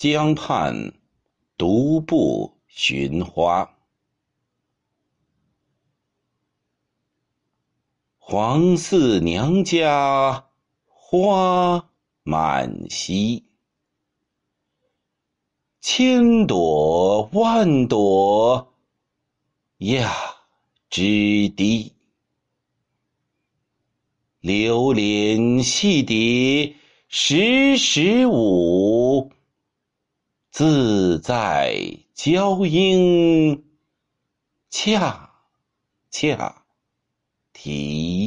江畔独步寻花。黄四娘家花满蹊，千朵万朵压枝低。流连戏蝶时时舞，自在娇莺恰恰啼。